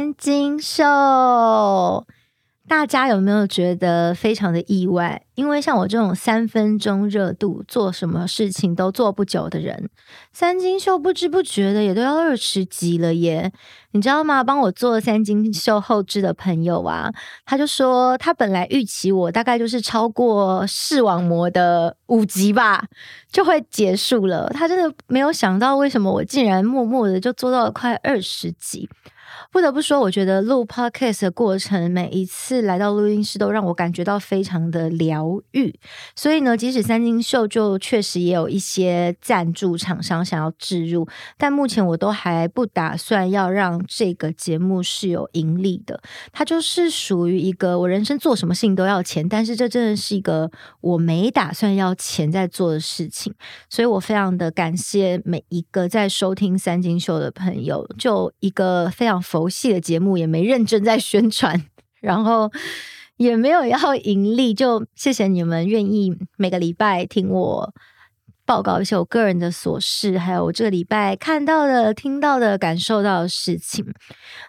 三金秀。大家有没有觉得非常的意外？因为像我这种三分钟热度，做什么事情都做不久的人，三金秀不知不觉的也都要二十级了耶！你知道吗？帮我做三金秀后置的朋友啊，他就说他本来预期我大概就是超过视网膜的五级吧，就会结束了。他真的没有想到，为什么我竟然默默的就做到了快二十级。不得不说，我觉得录 podcast 的过程，每一次来到录音室都让我感觉到非常的疗愈。所以呢，即使三金秀就确实也有一些赞助厂商想要置入，但目前我都还不打算要让这个节目是有盈利的。它就是属于一个我人生做什么事情都要钱，但是这真的是一个我没打算要钱在做的事情。所以我非常的感谢每一个在收听三金秀的朋友，就一个非常佛系的节目也没认真在宣传，然后也没有要盈利，就谢谢你们愿意每个礼拜听我报告一些我个人的琐事，还有我这个礼拜看到的、听到的、感受到的事情。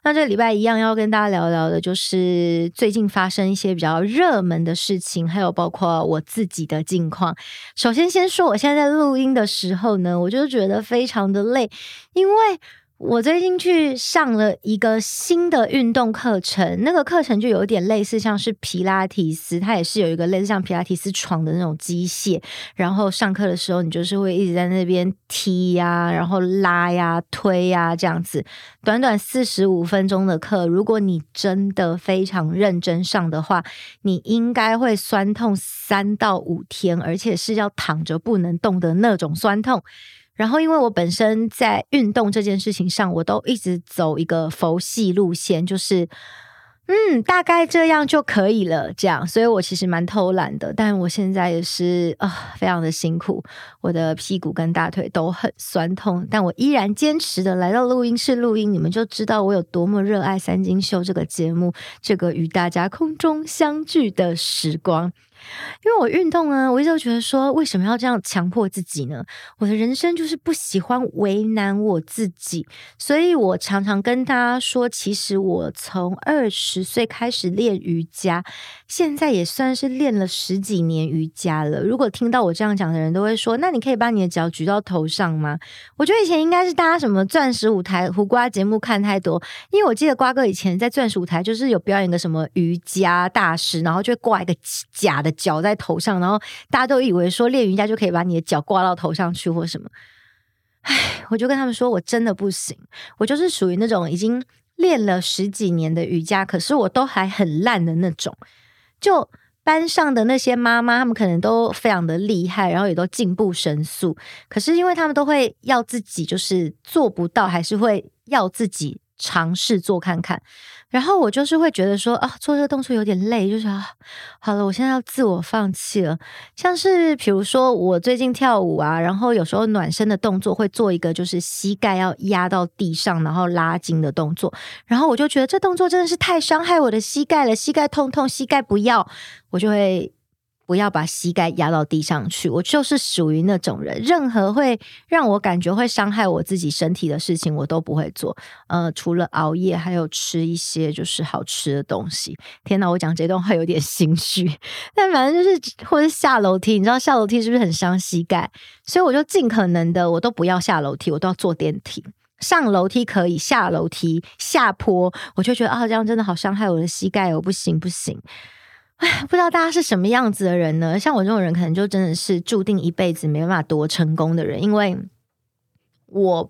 那这个礼拜一样要跟大家聊聊的，就是最近发生一些比较热门的事情，还有包括我自己的近况。首先，先说我现在在录音的时候呢，我就觉得非常的累，因为。我最近去上了一个新的运动课程，那个课程就有点类似像是皮拉提斯，它也是有一个类似像皮拉提斯床的那种机械，然后上课的时候你就是会一直在那边踢呀，然后拉呀、推呀这样子，短短四十五分钟的课，如果你真的非常认真上的话，你应该会酸痛三到五天，而且是要躺着不能动的那种酸痛。然后，因为我本身在运动这件事情上，我都一直走一个佛系路线，就是，嗯，大概这样就可以了，这样。所以我其实蛮偷懒的，但我现在也是啊、非常的辛苦，我的屁股跟大腿都很酸痛，但我依然坚持的来到录音室录音，你们就知道我有多么热爱三金秀这个节目，这个与大家空中相聚的时光。因为我运动呢，我一直都觉得说，为什么要这样强迫自己呢？我的人生就是不喜欢为难我自己，所以我常常跟大家说，其实我从二十岁开始练瑜伽，现在也算是练了十几年瑜伽了。如果听到我这样讲的人都会说，那你可以把你的脚举到头上吗？我觉得以前应该是大家什么钻石舞台、胡瓜节目看太多，因为我记得瓜哥以前在钻石舞台就是有表演个什么瑜伽大师，然后就会挂一个假的。脚在头上，然后大家都以为说练瑜伽就可以把你的脚挂到头上去或什么。唉，我就跟他们说，我真的不行，我就是属于那种已经练了十几年的瑜伽，可是我都还很烂的那种。就班上的那些妈妈，他们可能都非常的厉害，然后也都进步神速，可是因为他们都会要自己就是做不到，还是会要自己。尝试做看看，然后我就是会觉得说啊，做这个动作有点累，就是啊，好了，我现在要自我放弃了。像是比如说我最近跳舞啊，然后有时候暖身的动作会做一个就是膝盖要压到地上，然后拉筋的动作，然后我就觉得这动作真的是太伤害我的膝盖了，膝盖痛痛，膝盖不要，我就会。不要把膝盖压到地上去，我就是属于那种人，任何会让我感觉会伤害我自己身体的事情，我都不会做。呃，除了熬夜，还有吃一些就是好吃的东西。天哪，我讲这段话有点心虚，但反正就是或者下楼梯，你知道下楼梯是不是很伤膝盖？所以我就尽可能的，我都不要下楼梯，我都要坐电梯。上楼梯可以，下楼梯下坡，我就觉得啊，这样真的好伤害我的膝盖，我不行不行。哎，不知道大家是什么样子的人呢？像我这种人，可能就真的是注定一辈子没办法多成功的人，因为我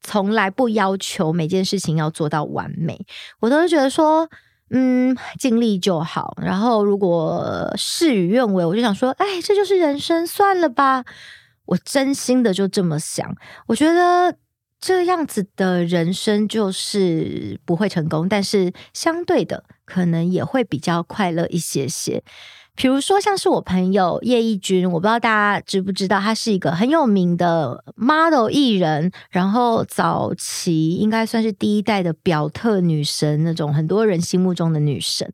从来不要求每件事情要做到完美，我都是觉得说，嗯，尽力就好。然后如果事与愿违，我就想说，哎，这就是人生，算了吧。我真心的就这么想，我觉得。这样子的人生就是不会成功，但是相对的可能也会比较快乐一些些。比如说，像是我朋友叶一君，我不知道大家知不知道，她是一个很有名的 model 艺人，然后早期应该算是第一代的表特女神，那种很多人心目中的女神，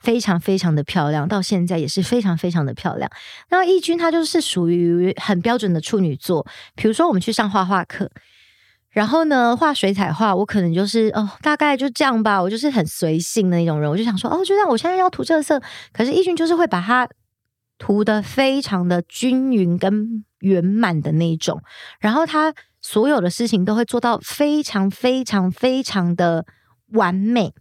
非常非常的漂亮，到现在也是非常非常的漂亮。那翊君她就是属于很标准的处女座，比如说我们去上画画课。然后呢，画水彩画，我可能就是哦，大概就这样吧。我就是很随性的那种人，我就想说，哦，就像我现在要涂这个色，可是易俊就是会把它涂得非常的均匀跟圆满的那种。然后他所有的事情都会做到非常非常非常的完美。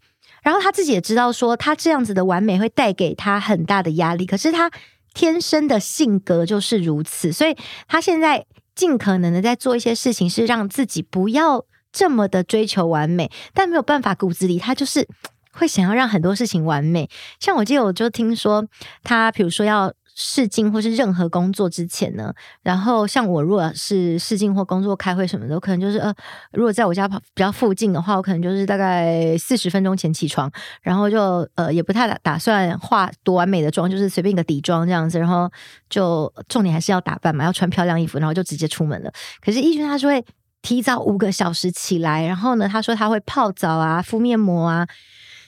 然后他自己也知道说，他这样子的完美会带给他很大的压力。可是他天生的性格就是如此，所以他现在。尽可能的在做一些事情，是让自己不要这么的追求完美，但没有办法，骨子里他就是会想要让很多事情完美。像我记得，我就听说他，比如说要。试镜或是任何工作之前呢，然后像我如果是试镜或工作开会什么的，我可能就是呃，如果在我家比较附近的话，我可能就是大概四十分钟前起床，然后就呃也不太打算化多完美的妆，就是随便一个底妆这样子，然后就重点还是要打扮嘛，要穿漂亮衣服，然后就直接出门了。可是易俊他是会提早五个小时起来，然后呢，他说他会泡澡啊，敷面膜啊。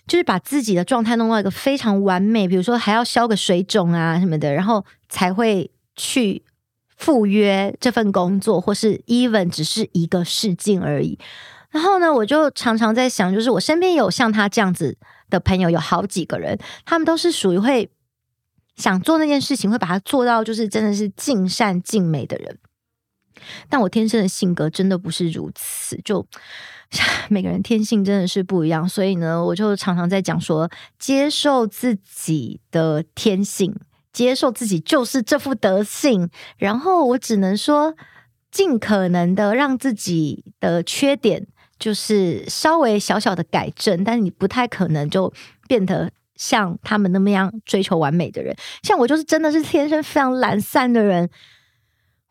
就是把自己的状态弄到一个非常完美，比如说还要消个水肿啊什么的，然后才会去赴约这份工作，或是 even 只是一个试镜而已。然后呢，我就常常在想，就是我身边有像他这样子的朋友，有好几个人，他们都是属于会想做那件事情，会把它做到就是真的是尽善尽美的人。但我天生的性格真的不是如此，就。每个人天性真的是不一样，所以呢，我就常常在讲说，接受自己的天性，接受自己就是这副德性，然后我只能说，尽可能的让自己的缺点就是稍微小小的改正，但你不太可能就变得像他们那么样追求完美的人。像我就是真的是天生非常懒散的人，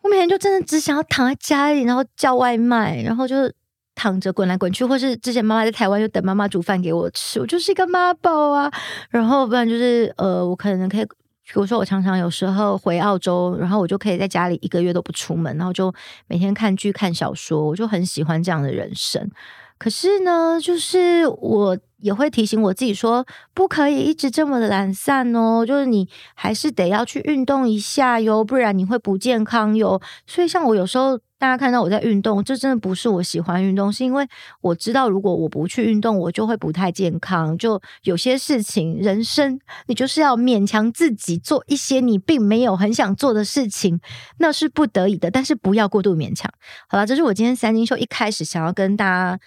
我每天就真的只想要躺在家里，然后叫外卖，然后就是。躺着滚来滚去，或是之前妈妈在台湾就等妈妈煮饭给我吃，我就是一个妈宝啊。然后不然就是呃，我可能可以，比如说我常常有时候回澳洲，然后我就可以在家里一个月都不出门，然后就每天看剧看小说，我就很喜欢这样的人生。可是呢，就是我也会提醒我自己说，不可以一直这么懒散哦，就是你还是得要去运动一下哟，不然你会不健康哟。所以像我有时候。大家看到我在运动，这真的不是我喜欢运动，是因为我知道如果我不去运动，我就会不太健康。就有些事情，人生你就是要勉强自己做一些你并没有很想做的事情，那是不得已的，但是不要过度勉强。好了，这是我今天三金秀一开始想要跟大家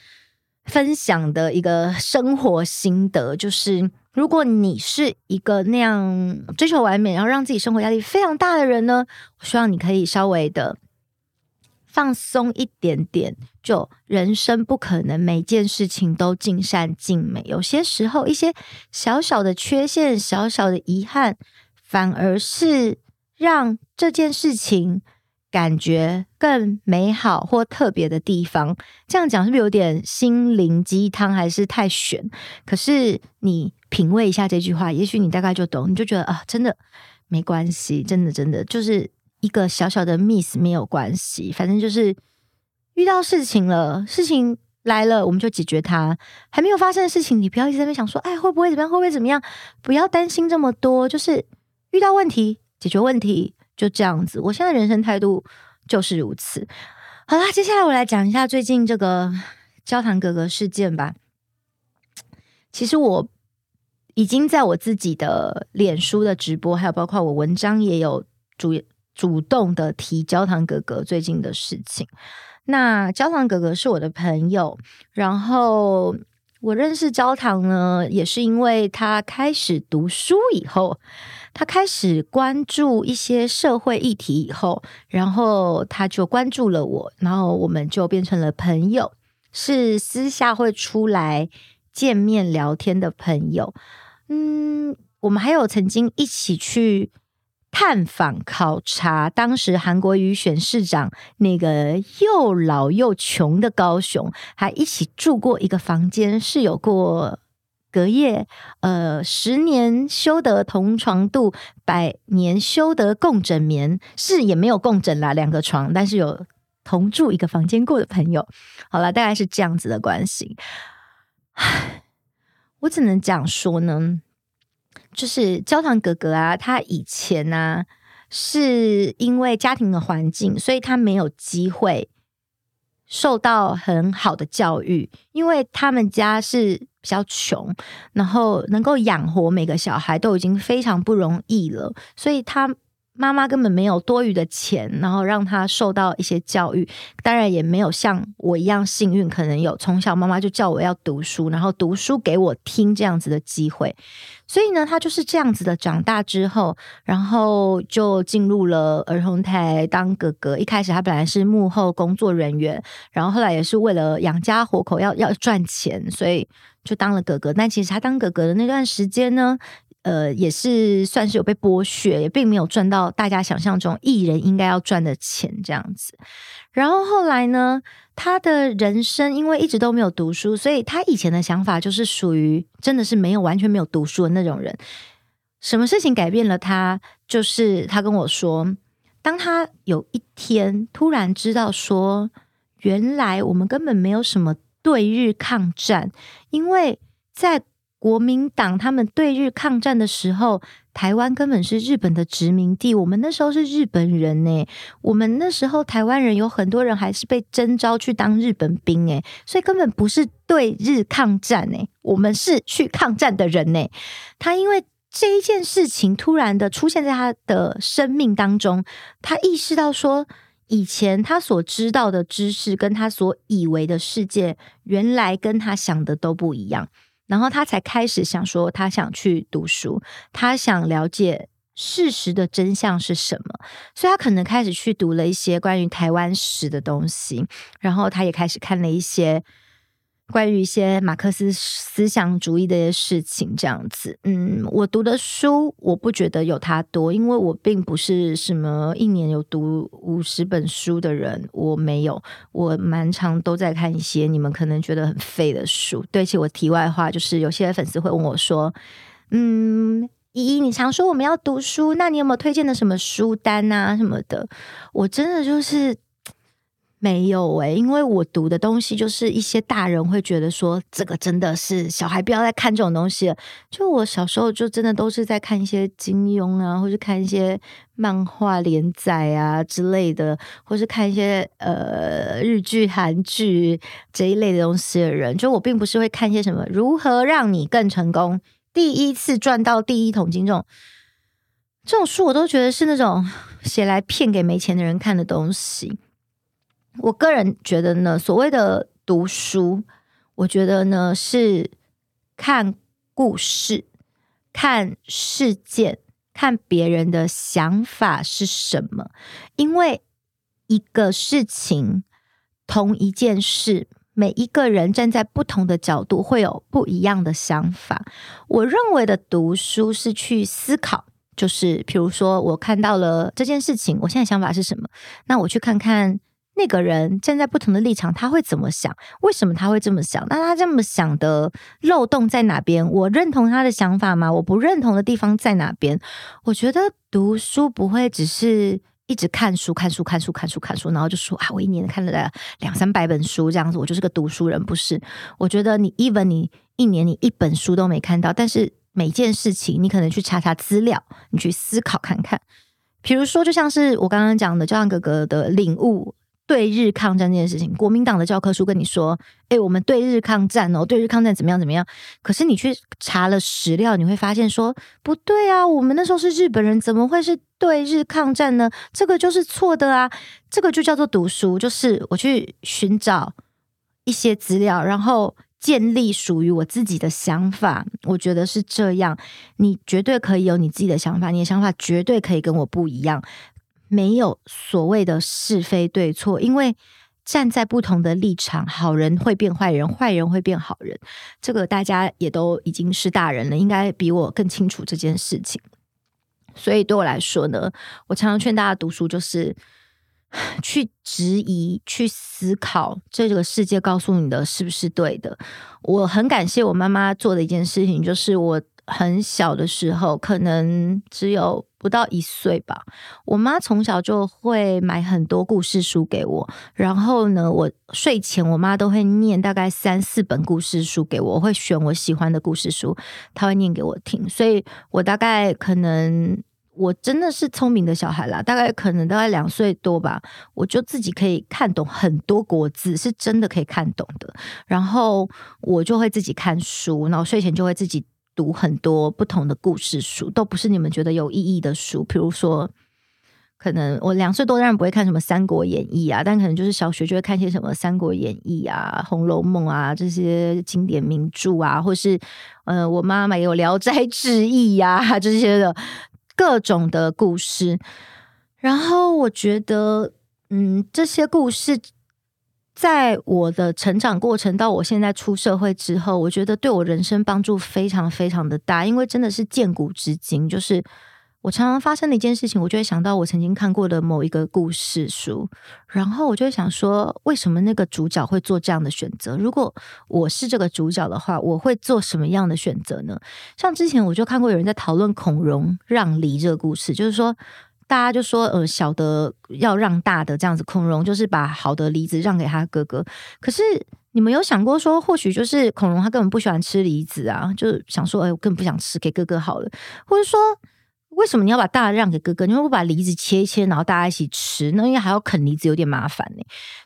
分享的一个生活心得，就是如果你是一个那样追求完美，然后让自己生活压力非常大的人呢，我希望你可以稍微的。放松一点点，就人生不可能每件事情都尽善尽美。有些时候，一些小小的缺陷、小小的遗憾，反而是让这件事情感觉更美好或特别的地方。这样讲是不是有点心灵鸡汤，还是太玄？可是你品味一下这句话，也许你大概就懂，你就觉得啊，真的没关系，真的真的就是。一个小小的 miss 没有关系，反正就是遇到事情了，事情来了，我们就解决它。还没有发生的事情，你不要一直在那想说，哎，会不会怎么样？会不会怎么样？不要担心这么多，就是遇到问题，解决问题，就这样子。我现在人生态度就是如此。好啦，接下来我来讲一下最近这个焦糖哥哥事件吧。其实我已经在我自己的脸书的直播，还有包括我文章也有主。主动的提焦糖哥哥最近的事情。那焦糖哥哥是我的朋友，然后我认识焦糖呢，也是因为他开始读书以后，他开始关注一些社会议题以后，然后他就关注了我，然后我们就变成了朋友，是私下会出来见面聊天的朋友。嗯，我们还有曾经一起去。探访考察当时韩国瑜选市长那个又老又穷的高雄，还一起住过一个房间，是有过隔夜，呃，十年修得同床度，百年修得共枕眠，是也没有共枕啦，两个床，但是有同住一个房间过的朋友。好了，大概是这样子的关系。唉，我只能讲说呢。就是焦糖哥哥啊，他以前呢、是因为家庭的环境，所以他没有机会受到很好的教育，因为他们家是比较穷，然后能够养活每个小孩都已经非常不容易了，所以他。妈妈根本没有多余的钱，然后让他受到一些教育，当然也没有像我一样幸运，可能有从小妈妈就叫我要读书，然后读书给我听这样子的机会。所以呢，他就是这样子的长大之后，然后就进入了儿童台当哥哥。一开始他本来是幕后工作人员，然后后来也是为了养家活口要要赚钱，所以就当了哥哥。但其实他当哥哥的那段时间呢，呃，也是算是有被剥削，也并没有赚到大家想象中艺人应该要赚的钱这样子。然后后来呢，他的人生因为一直都没有读书，所以他以前的想法就是属于真的是没有完全没有读书的那种人。什么事情改变了他？就是他跟我说，当他有一天突然知道说，原来我们根本没有什么对日抗战，因为在。国民党他们对日抗战的时候，台湾根本是日本的殖民地。我们那时候是日本人呢，我们那时候台湾人有很多人还是被征召去当日本兵诶，所以根本不是对日抗战诶，我们是去抗战的人呢。他因为这一件事情突然的出现在他的生命当中，他意识到说，以前他所知道的知识跟他所以为的世界，原来跟他想的都不一样。然后他才开始想说，他想去读书，他想了解事实的真相是什么，所以他可能开始去读了一些关于台湾史的东西，然后他也开始看了一些。关于一些马克思思想主义的一些事情，这样子，嗯，我读的书我不觉得有他多，因为我并不是什么一年有读五十本书的人，我没有，我蛮常都在看一些你们可能觉得很废的书。对不起，我题外话就是，有些粉丝会问我说，嗯，依依，你常说我们要读书，那你有没有推荐的什么书单啊什么的？我真的就是。没有诶、因为我读的东西就是一些大人会觉得说，这个真的是小孩不要再看这种东西了。就我小时候就真的都是在看一些金庸啊，或是看一些漫画连载啊之类的，或是看一些呃日剧、韩剧这一类的东西的人。就我并不是会看一些什么如何让你更成功、第一次赚到第一桶金这种这种书，我都觉得是那种写来骗给没钱的人看的东西。我个人觉得呢，所谓的读书，我觉得呢是看故事、看事件、看别人的想法是什么。因为一个事情、同一件事，每一个人站在不同的角度，会有不一样的想法。我认为的读书是去思考，就是比如说我看到了这件事情，我现在想法是什么？那我去看看。那个人站在不同的立场，他会怎么想？为什么他会这么想？那他这么想的漏洞在哪边？我认同他的想法吗？我不认同的地方在哪边？我觉得读书不会只是一直看书、看书、看书、看书、看书，然后就说啊，我一年看了两三百本书这样子，我就是个读书人。不是，我觉得你 even 你一年你一本书都没看到，但是每件事情你可能去查查资料，你去思考看看。比如说，就像是我刚刚讲的，就像哥哥的领悟。对日抗战这件事情，国民党的教科书跟你说：“诶，我们对日抗战哦，对日抗战怎么样怎么样？”可是你去查了史料，你会发现说不对啊，我们那时候是日本人，怎么会是对日抗战呢？这个就是错的啊！这个就叫做读书，就是我去寻找一些资料，然后建立属于我自己的想法。我觉得是这样，你绝对可以有你自己的想法，你的想法绝对可以跟我不一样。没有所谓的是非对错，因为站在不同的立场，好人会变坏人，坏人会变好人。这个大家也都已经是大人了，应该比我更清楚这件事情。所以对我来说呢，我常常劝大家读书，就是 去质疑、去思考这个世界告诉你的是不是对的。我很感谢我妈妈做的一件事情，就是我。很小的时候，可能只有不到一岁吧。我妈从小就会买很多故事书给我，然后呢，我睡前我妈都会念大概三四本故事书给我，我会选我喜欢的故事书，她会念给我听。所以我大概可能我真的是聪明的小孩啦，大概可能大概两岁多吧，我就自己可以看懂很多国字，是真的可以看懂的。然后我就会自己看书，然后睡前就会自己读很多不同的故事书，都不是你们觉得有意义的书，比如说。可能我两岁多，当然不会看什么《三国演义》啊，但可能就是小学就会看些什么《三国演义》啊、《红楼梦》啊这些经典名著啊，或是呃，我妈妈也有《聊斋志异》呀 这些的各种的故事。然后我觉得，嗯，这些故事在我的成长过程到我现在出社会之后，我觉得对我人生帮助非常非常的大，因为真的是见古知今，就是。我常常发生的一件事情，我就会想到我曾经看过的某一个故事书，然后我就会想说，为什么那个主角会做这样的选择？如果我是这个主角的话，我会做什么样的选择呢？像之前我就看过有人在讨论孔融让梨这个故事，就是说大家就说，呃，小的要让大的这样子，孔融就是把好的梨子让给他哥哥。可是你们有想过说，或许就是孔融他根本不喜欢吃梨子啊，就想说，哎，我根本不想吃，给哥哥好了，或者说。为什么你要把大的让给哥哥？你会不把梨子切一切，然后大家一起吃？那因为还要啃梨子，有点麻烦呢。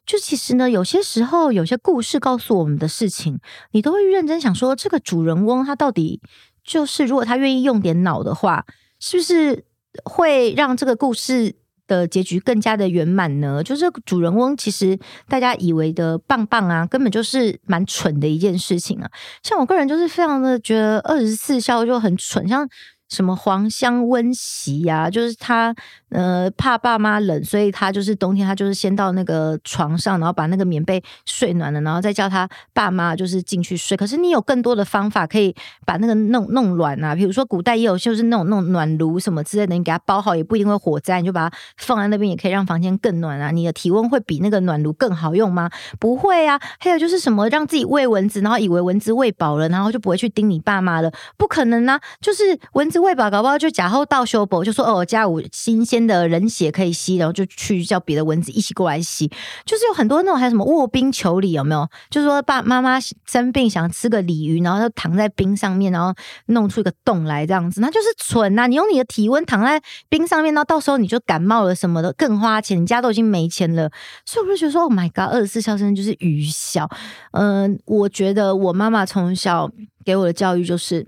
就其实呢，有些时候有些故事告诉我们的事情，你都会认真想说，这个主人翁他到底就是，如果他愿意用点脑的话，是不是会让这个故事的结局更加的圆满呢？就是主人翁其实大家以为的棒棒啊，根本就是蛮蠢的一件事情啊。像我个人就是非常的觉得二十四孝就很蠢，像。什么黄香温席啊？就是他呃怕爸妈冷，所以他就是冬天他就是先到那个床上，然后把那个棉被睡暖了，然后再叫他爸妈就是进去睡。可是你有更多的方法可以把那个弄弄暖啊，比如说古代也有就是那种那种暖炉什么之类的，你给他包好也不一定会火灾，你就把它放在那边，也可以让房间更暖啊。你的体温会比那个暖炉更好用吗？不会啊。还有就是什么让自己喂蚊子，然后以为蚊子喂饱了，然后就不会去叮你爸妈了？不可能啊，就是蚊子。喂饱，搞不好就假后到修补，就说哦，家有新鲜的人血可以吸，然后就去叫别的蚊子一起过来吸。就是有很多那种，还有什么卧冰求鲤，有没有？就是说爸妈妈生病想吃个鲤鱼，然后就躺在冰上面，然后弄出一个洞来这样子，那就是蠢呐、啊！你用你的体温躺在冰上面，那到时候你就感冒了什么的，更花钱，你家都已经没钱了。所以我就觉得说，Oh my God，二十四孝生就是愚孝。嗯、我觉得我妈妈从小给我的教育就是。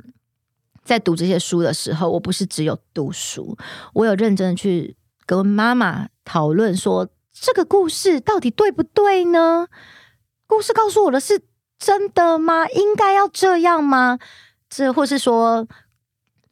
在读这些书的时候，我不是只有读书，我有认真的去跟妈妈讨论说，这个故事到底对不对呢？故事告诉我的是真的吗？应该要这样吗？这或是说，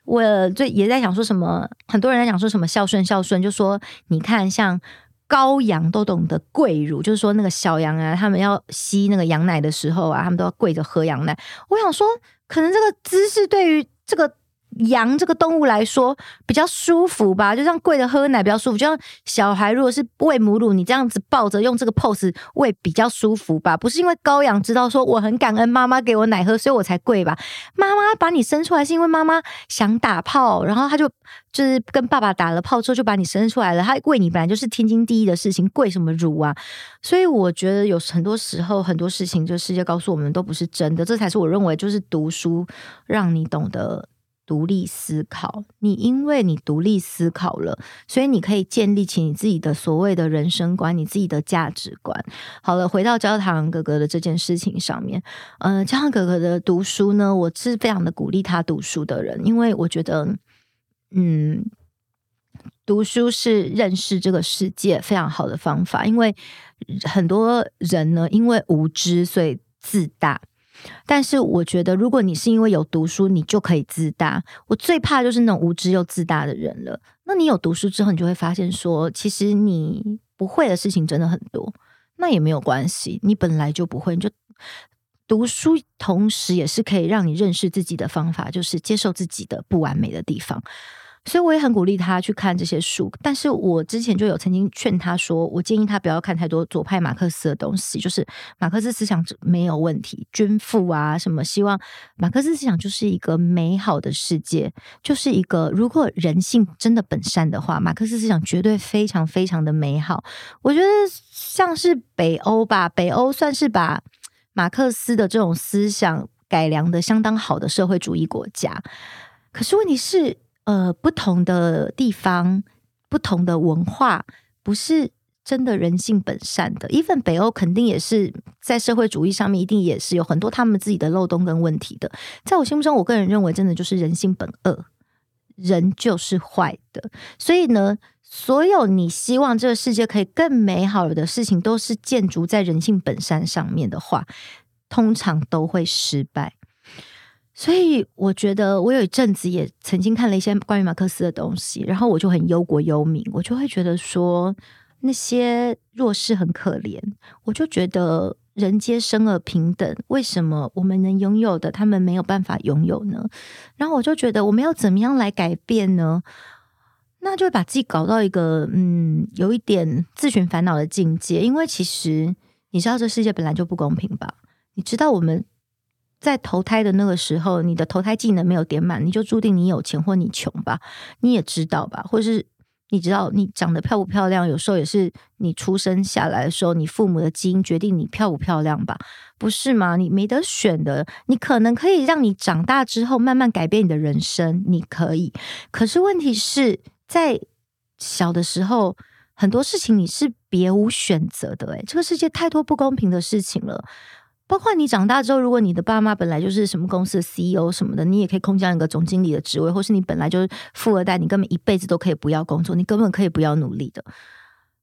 我最也在想说什么？很多人在讲说什么孝顺孝顺，就说你看，像羔羊都懂得跪乳，就是说那个小羊啊，他们要吸那个羊奶的时候啊，他们都要跪着喝羊奶。我想说，可能这个姿势对于这个羊这个动物来说比较舒服吧，就像跪着喝奶比较舒服。就像小孩如果是喂母乳，你这样子抱着用这个 pose 喂比较舒服吧？不是因为羔羊知道说我很感恩妈妈给我奶喝，所以我才跪吧？妈妈把你生出来是因为妈妈想打炮，然后他就就是跟爸爸打了炮之后就把你生出来了。他喂你本来就是天经地义的事情，跪什么乳啊？所以我觉得有很多时候很多事情，就世界告诉我们都不是真的，这才是我认为就是读书让你懂得。独立思考，你因为你独立思考了，所以你可以建立起你自己的所谓的人生观，你自己的价值观。好了，回到焦糖哥哥的这件事情上面，呃，焦糖哥哥的读书呢，我是非常的鼓励他读书的人，因为我觉得，嗯，读书是认识这个世界非常好的方法。因为很多人呢，因为无知，所以自大。但是我觉得，如果你是因为有读书，你就可以自大。我最怕就是那种无知又自大的人了。那你有读书之后，你就会发现说，其实你不会的事情真的很多。那也没有关系，你本来就不会，你就读书，同时也是可以让你认识自己的方法，就是接受自己的不完美的地方。所以我也很鼓励他去看这些书，但是我之前就有曾经劝他说，我建议他不要看太多左派马克思的东西，就是马克思思想没有问题，均富啊什么，希望马克思思想就是一个美好的世界，就是一个如果人性真的本善的话，马克思思想绝对非常非常的美好。我觉得像是北欧吧，北欧算是把马克思的这种思想改良的相当好的社会主义国家，可是问题是。呃，不同的地方、不同的文化，不是真的人性本善的。even 北欧肯定也是在社会主义上面，一定也是有很多他们自己的漏洞跟问题的。在我心目中，我个人认为，真的就是人性本恶，人就是坏的。所以呢，所有你希望这个世界可以更美好的事情，都是建筑在人性本善上面的话，通常都会失败。所以我觉得，我有一阵子也曾经看了一些关于马克思的东西，然后我就很忧国忧民，我就会觉得说那些弱势很可怜，我就觉得人皆生而平等，为什么我们能拥有的他们没有办法拥有呢？然后我就觉得我们要怎么样来改变呢？那就会把自己搞到一个嗯，有一点自寻烦恼的境界，因为其实你知道这世界本来就不公平吧？你知道我们。在投胎的那个时候，你的投胎技能没有点满，你就注定你有钱或你穷吧？你也知道吧？或是你知道你长得漂不漂亮？有时候也是你出生下来的时候，你父母的基因决定你漂不漂亮吧？不是吗？你没得选的。你可能可以让你长大之后慢慢改变你的人生，你可以。可是问题是在小的时候，很多事情你是别无选择的。诶，这个世界太多不公平的事情了。包括你长大之后，如果你的爸妈本来就是什么公司的 CEO 什么的，你也可以空降一个总经理的职位，或是你本来就是富二代，你根本一辈子都可以不要工作，你根本可以不要努力的，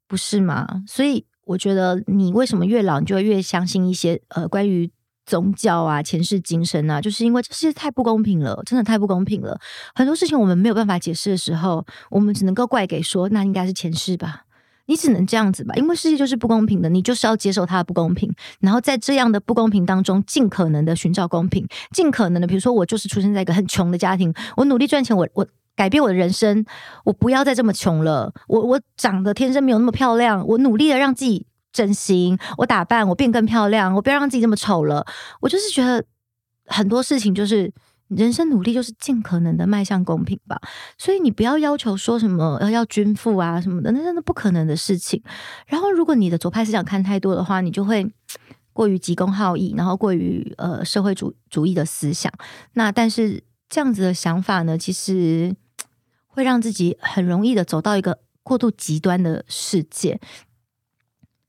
不是吗？所以我觉得你为什么越老，你就会越相信一些呃关于宗教啊、前世今生啊，就是因为这世界太不公平了，真的太不公平了。很多事情我们没有办法解释的时候，我们只能够怪给说那应该是前世吧。你只能这样子吧，因为世界就是不公平的，你就是要接受它的不公平，然后在这样的不公平当中，尽可能的寻找公平，尽可能的，比如说我就是出生在一个很穷的家庭，我努力赚钱，我我改变我的人生，我不要再这么穷了，我我长得天生没有那么漂亮，我努力的让自己整形，我打扮，我变更漂亮，我不要让自己这么丑了，我就是觉得很多事情就是。人生努力就是尽可能的迈向公平吧，所以你不要要求说什么要要均富啊什么的，那真的不可能的事情。然后，如果你的左派思想看太多的话，你就会 过于急公好义，然后过于呃社会主主义的思想。那但是这样子的想法呢，其实 会让自己很容易的走到一个过度极端的世界。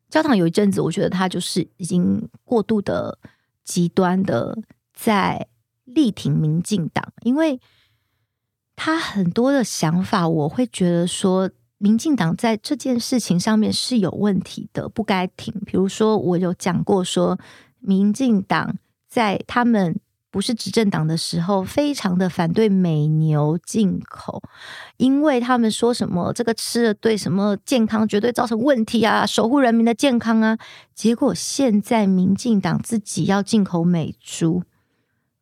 焦糖有一阵子，我觉得他就是已经过度的极端的在。力挺民进党，因为他很多的想法，我会觉得说，民进党在这件事情上面是有问题的，不该挺。比如说，我有讲过说，民进党在他们不是执政党的时候，非常的反对美牛进口，因为他们说什么这个吃了对什么健康绝对造成问题啊，守护人民的健康啊。结果现在民进党自己要进口美猪。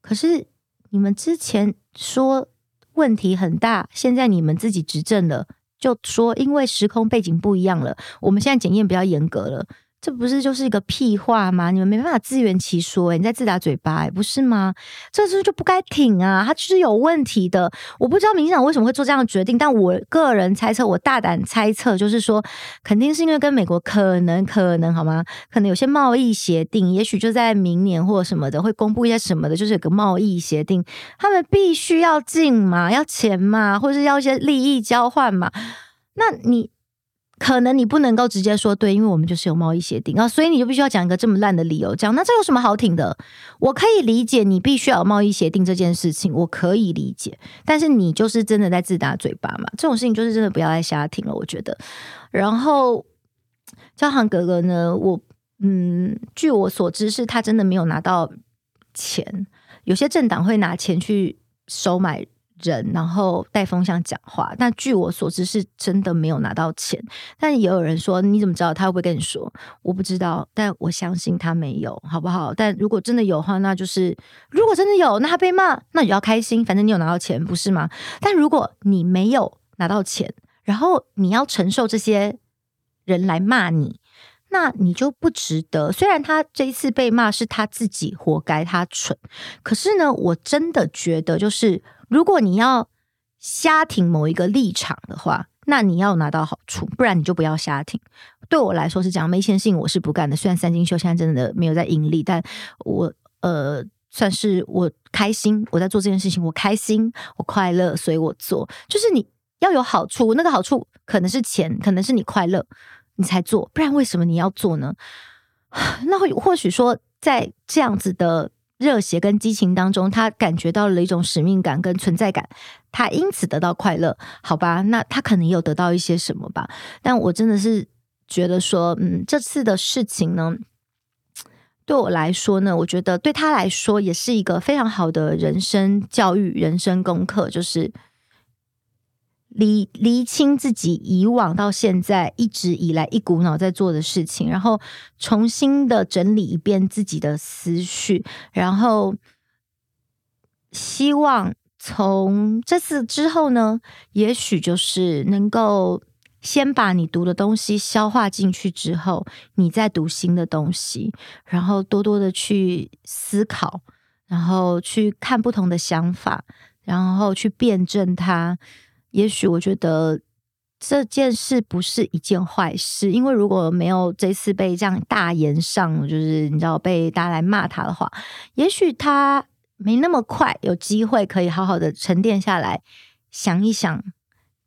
可是你们之前说问题很大，现在你们自己执政了，就说因为时空背景不一样了，我们现在检验比较严格了。这不是就是一个屁话吗？你们没办法自圆其说，你在自打嘴巴，欸，不是吗？这是就不该挺啊，他就是有问题的。我不知道民进党为什么会做这样的决定，但我个人猜测，我大胆猜测，就是说，肯定是因为跟美国可能可能好吗？可能有些贸易协定，也许就在明年或什么的会公布一些什么的，就是有个贸易协定，他们必须要进嘛，要钱嘛，或者是要一些利益交换嘛。那你。可能你不能够直接说对，因为我们就是有贸易协定啊，所以你就必须要讲一个这么烂的理由，讲那这有什么好挺的？我可以理解你必须要有贸易协定这件事情，我可以理解，但是你就是真的在自打嘴巴嘛？这种事情就是真的不要再瞎挺了，我觉得。然后焦糖哥哥呢，我嗯，据我所知是他真的没有拿到钱，有些政党会拿钱去收买。人，然后带风向讲话，但据我所知是真的没有拿到钱。但也有人说，你怎么知道他会不会跟你说？我不知道，但我相信他没有，好不好？但如果真的有话，那就是如果真的有，那他被骂，那你要开心，反正你有拿到钱，不是吗？但如果你没有拿到钱，然后你要承受这些人来骂你，那你就不值得。虽然他这一次被骂是他自己活该，他蠢，可是呢，我真的觉得就是。如果你要瞎挺某一个立场的话，那你要拿到好处，不然你就不要瞎挺。对我来说是这样，没钱性我是不干的。虽然三金秀现在真的没有在盈利，但我呃算是我开心，我在做这件事情，我开心，我快乐，所以我做。就是你要有好处，那个好处可能是钱，可能是你快乐，你才做，不然为什么你要做呢？那或许说，在这样子的热血跟激情当中，他感觉到了一种使命感跟存在感，他因此得到快乐，好吧？那他可能有得到一些什么吧？但我真的是觉得说，嗯，这次的事情呢，对我来说呢，我觉得对他来说也是一个非常好的人生教育、人生功课，就是。理厘清自己以往到现在一直以来一股脑在做的事情，然后重新的整理一遍自己的思绪，然后希望从这次之后呢，也许就是能够先把你读的东西消化进去之后，你再读新的东西，然后多多的去思考，然后去看不同的想法，然后去辩证它。也许我觉得这件事不是一件坏事，因为如果没有这次被这样大言上，就是你知道被大家来骂他的话，也许他没那么快有机会可以好好的沉淀下来，想一想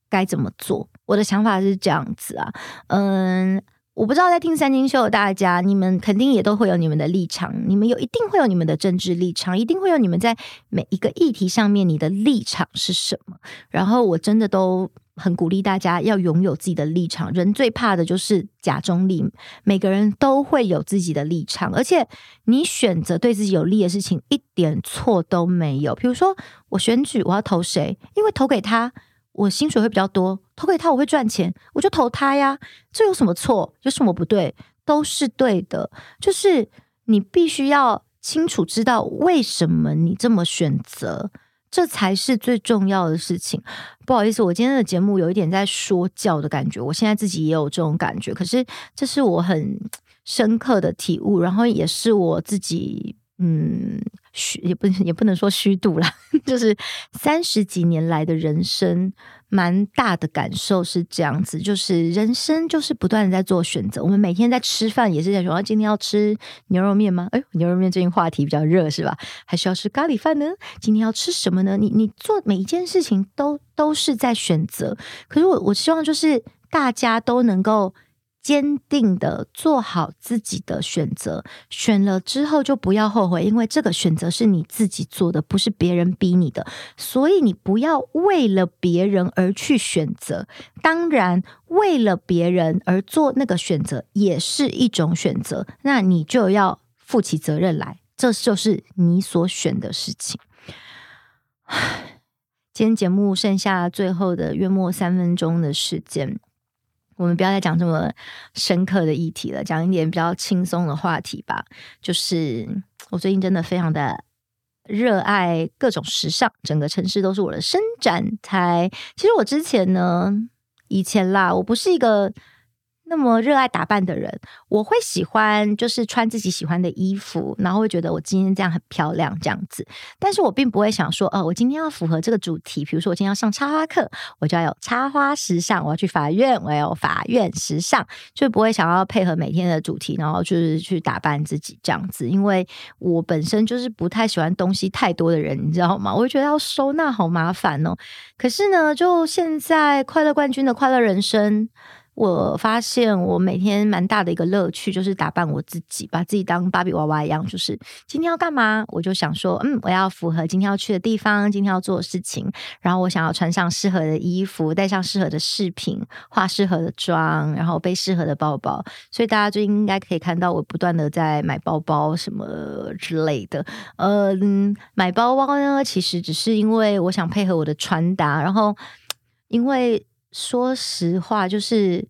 该怎么做。我的想法是这样子啊，嗯。我不知道在听三金秀的大家，你们肯定也都会有你们的立场，你们有一定会有你们的政治立场，一定会有你们在每一个议题上面你的立场是什么。然后我真的都很鼓励大家要拥有自己的立场。人最怕的就是假中立，每个人都会有自己的立场，而且你选择对自己有利的事情一点错都没有。比如说我选举我要投谁，因为投给他。我薪水会比较多，投给他我会赚钱，我就投他呀。这有什么错？有什么不对？都是对的。就是你必须要清楚知道为什么你这么选择，这才是最重要的事情。不好意思，我今天的节目有一点在说教的感觉，我现在自己也有这种感觉。可是这是我很深刻的体悟，然后也是我自己。嗯，虚也不也不能说虚度啦，就是三十几年来的人生，蛮大的感受是这样子，就是人生就是不断的在做选择。我们每天在吃饭也是在说，今天要吃牛肉面吗？哎，牛肉面最近话题比较热是吧？还是要吃咖喱饭呢？今天要吃什么呢？你你做每一件事情都都是在选择。可是我我希望就是大家都能够。坚定的做好自己的选择，选了之后就不要后悔，因为这个选择是你自己做的，不是别人逼你的。所以你不要为了别人而去选择，当然为了别人而做那个选择也是一种选择，那你就要负起责任来，这就是你所选的事情。今天节目剩下最后的约莫三分钟的时间。我们不要再讲这么深刻的议题了，讲一点比较轻松的话题吧。就是我最近真的非常的热爱各种时尚，整个城市都是我的伸展台。其实我之前呢，以前啦，我不是一个。那么热爱打扮的人，我会喜欢就是穿自己喜欢的衣服，然后会觉得我今天这样很漂亮这样子。但是我并不会想说，哦，我今天要符合这个主题，比如说我今天要上插花课，我就要有插花时尚；我要去法院，我要有法院时尚，就不会想要配合每天的主题，然后就是去打扮自己这样子。因为我本身就是不太喜欢东西太多的人，你知道吗？我会觉得要收纳好麻烦哦。可是呢，就现在快乐冠军的快乐人生。我发现我每天蛮大的一个乐趣就是打扮我自己，把自己当芭比娃娃一样。就是今天要干嘛，我就想说，嗯，我要符合今天要去的地方，今天要做的事情。然后我想要穿上适合的衣服，戴上适合的饰品，化适合的妆，然后背适合的包包。所以大家最近应该可以看到我不断的在买包包什么之类的。嗯，买包包呢，其实只是因为我想配合我的穿搭，然后因为。说实话，就是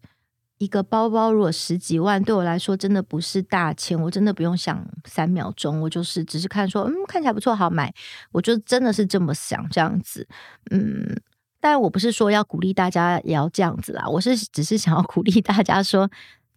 一个包包，如果十几万，对我来说真的不是大钱，我真的不用想三秒钟，我就是只是看说，嗯，看起来不错，好买，我就真的是这么想这样子，嗯，但我不是说要鼓励大家也要这样子啦，我是只是想要鼓励大家说，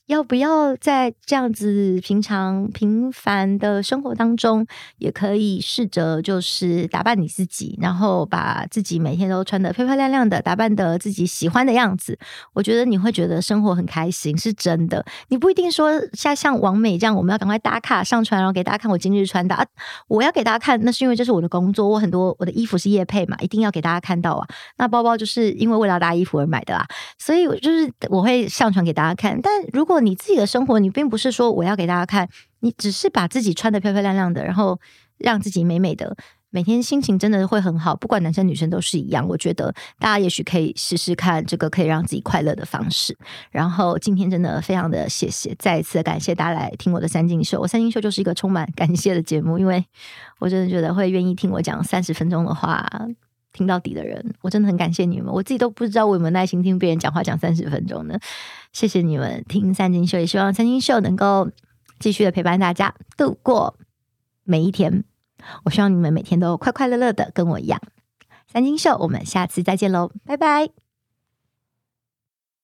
要不要在这样子平常平凡的生活当中，也可以试着就是打扮你自己，然后把自己每天都穿得漂漂亮亮的，打扮得自己喜欢的样子。我觉得你会觉得生活很开心，是真的。你不一定说像像王美这样，我们要赶快打卡上传，然后给大家看我今日穿搭。我要给大家看，那是因为这是我的工作，我很多我的衣服是夜配嘛，一定要给大家看到啊。那包包就是因为为了搭衣服而买的啊，所以就是我会上传给大家看。但如果你自己的生活，你并不是说我要给大家看，你只是把自己穿得漂漂亮亮的，然后让自己美美的，每天心情真的会很好。不管男生女生都是一样。我觉得大家也许可以试试看这个可以让自己快乐的方式。然后今天真的非常的谢谢，再一次感谢大家来听我的三金秀。我三金秀就是一个充满感谢的节目，因为我真的觉得会愿意听我讲三十分钟的话。听到底的人，我真的很感谢你们。我自己都不知道我有没有耐心听别人讲话讲三十分钟呢。谢谢你们听三金秀，也希望三金秀能够继续的陪伴大家度过每一天。我希望你们每天都快快乐乐的，跟我一样。三金秀，我们下次再见喽，拜拜。